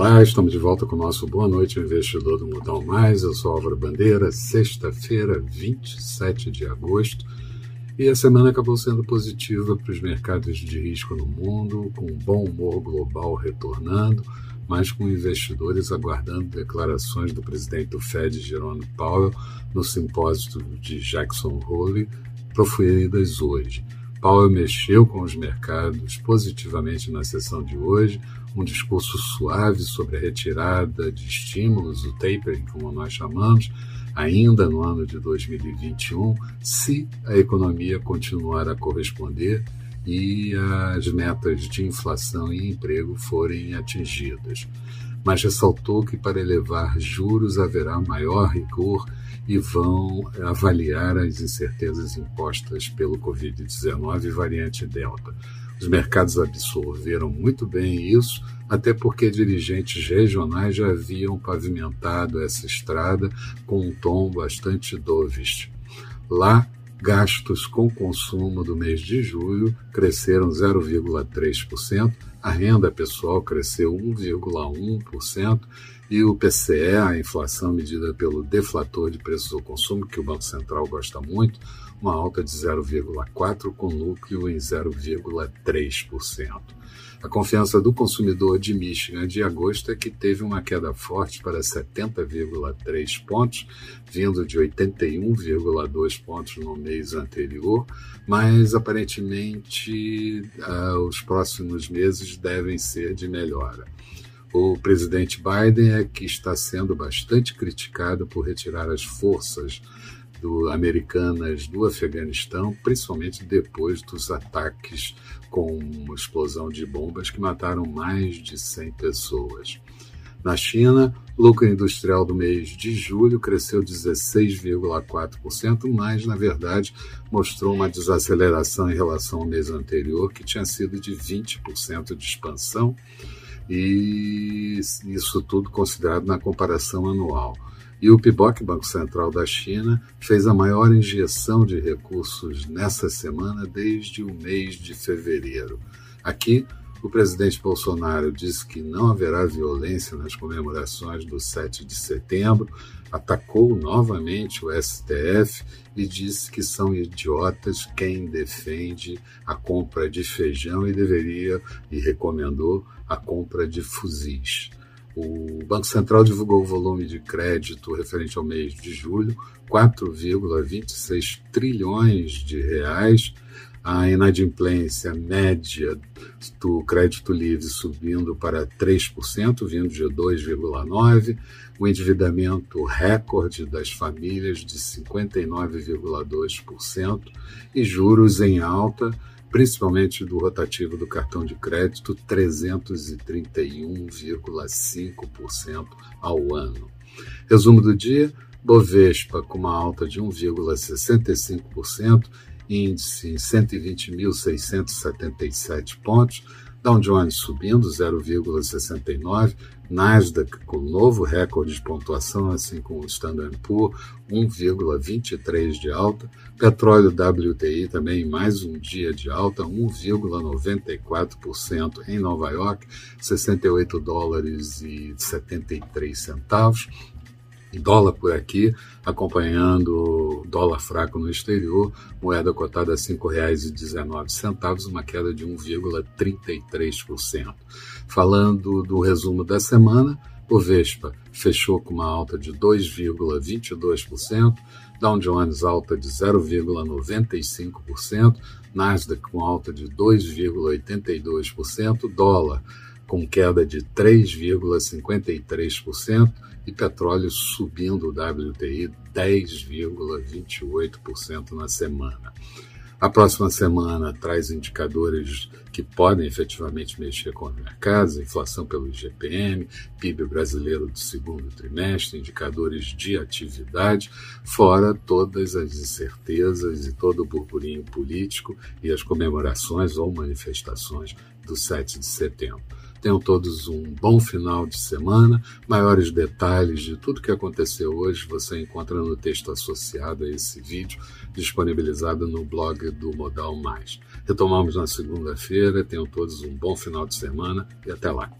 Olá, estamos de volta com o nosso Boa Noite Investidor do Mudal Mais. Eu sou Álvaro Bandeira, sexta-feira, 27 de agosto. E a semana acabou sendo positiva para os mercados de risco no mundo, com um bom humor global retornando, mas com investidores aguardando declarações do presidente do Fed, Jerome Powell, no simpósio de Jackson Hole, proferidas hoje. Powell mexeu com os mercados positivamente na sessão de hoje, um discurso suave sobre a retirada de estímulos, o tapering, como nós chamamos, ainda no ano de 2021, se a economia continuar a corresponder e as metas de inflação e emprego forem atingidas. Mas ressaltou que para elevar juros haverá maior rigor e vão avaliar as incertezas impostas pelo Covid-19 e variante Delta. Os mercados absorveram muito bem isso, até porque dirigentes regionais já haviam pavimentado essa estrada com um tom bastante dovish. Lá, gastos com consumo do mês de julho cresceram 0,3%, a renda pessoal cresceu 1,1% e o PCE, a inflação medida pelo deflator de preços ao consumo, que o Banco Central gosta muito, uma alta de 0,4%, com núcleo em 0,3%. A confiança do consumidor de Michigan de agosto é que teve uma queda forte para 70,3 pontos, vindo de 81,2 pontos no mês anterior, mas aparentemente uh, os próximos meses devem ser de melhora. O presidente Biden é que está sendo bastante criticado por retirar as forças do, americanas do Afeganistão, principalmente depois dos ataques com explosão de bombas que mataram mais de 100 pessoas. Na China, lucro industrial do mês de julho cresceu 16,4%, mas, na verdade, mostrou uma desaceleração em relação ao mês anterior, que tinha sido de 20% de expansão, e isso tudo considerado na comparação anual. E o PIBOC, Banco Central da China, fez a maior injeção de recursos nessa semana desde o mês de fevereiro. Aqui, o presidente Bolsonaro disse que não haverá violência nas comemorações do 7 de setembro, atacou novamente o STF e disse que são idiotas quem defende a compra de feijão e deveria e recomendou a compra de fuzis. O Banco Central divulgou o volume de crédito referente ao mês de julho, 4,26 trilhões de reais. A inadimplência média do crédito livre subindo para 3%, vindo de 2,9%. O endividamento recorde das famílias de 59,2% e juros em alta principalmente do rotativo do cartão de crédito, 331,5% ao ano. Resumo do dia: Bovespa com uma alta de 1,65%, índice em 120.677 pontos, Dow Jones subindo 0,69, Nasdaq com novo recorde de pontuação, assim como o Standard Poor's 1,23 de alta, petróleo WTI também mais um dia de alta, 1,94% em Nova York, 68 dólares e 73 centavos, dólar por aqui, acompanhando dólar fraco no exterior, moeda cotada a R$ 5,19, uma queda de 1,33%. Falando do resumo da semana, o Vespa fechou com uma alta de 2,22%, Dow Jones alta de 0,95%, Nasdaq com alta de 2,82%, dólar com queda de 3,53% e petróleo subindo o WTI 10,28% na semana. A próxima semana traz indicadores que podem efetivamente mexer com os mercados, inflação pelo IGPM, PIB brasileiro do segundo trimestre, indicadores de atividade, fora todas as incertezas e todo o burburinho político e as comemorações ou manifestações do 7 de setembro. Tenham todos um bom final de semana. Maiores detalhes de tudo que aconteceu hoje você encontra no texto associado a esse vídeo, disponibilizado no blog do Modal Mais. Retomamos na segunda-feira. Tenham todos um bom final de semana e até lá.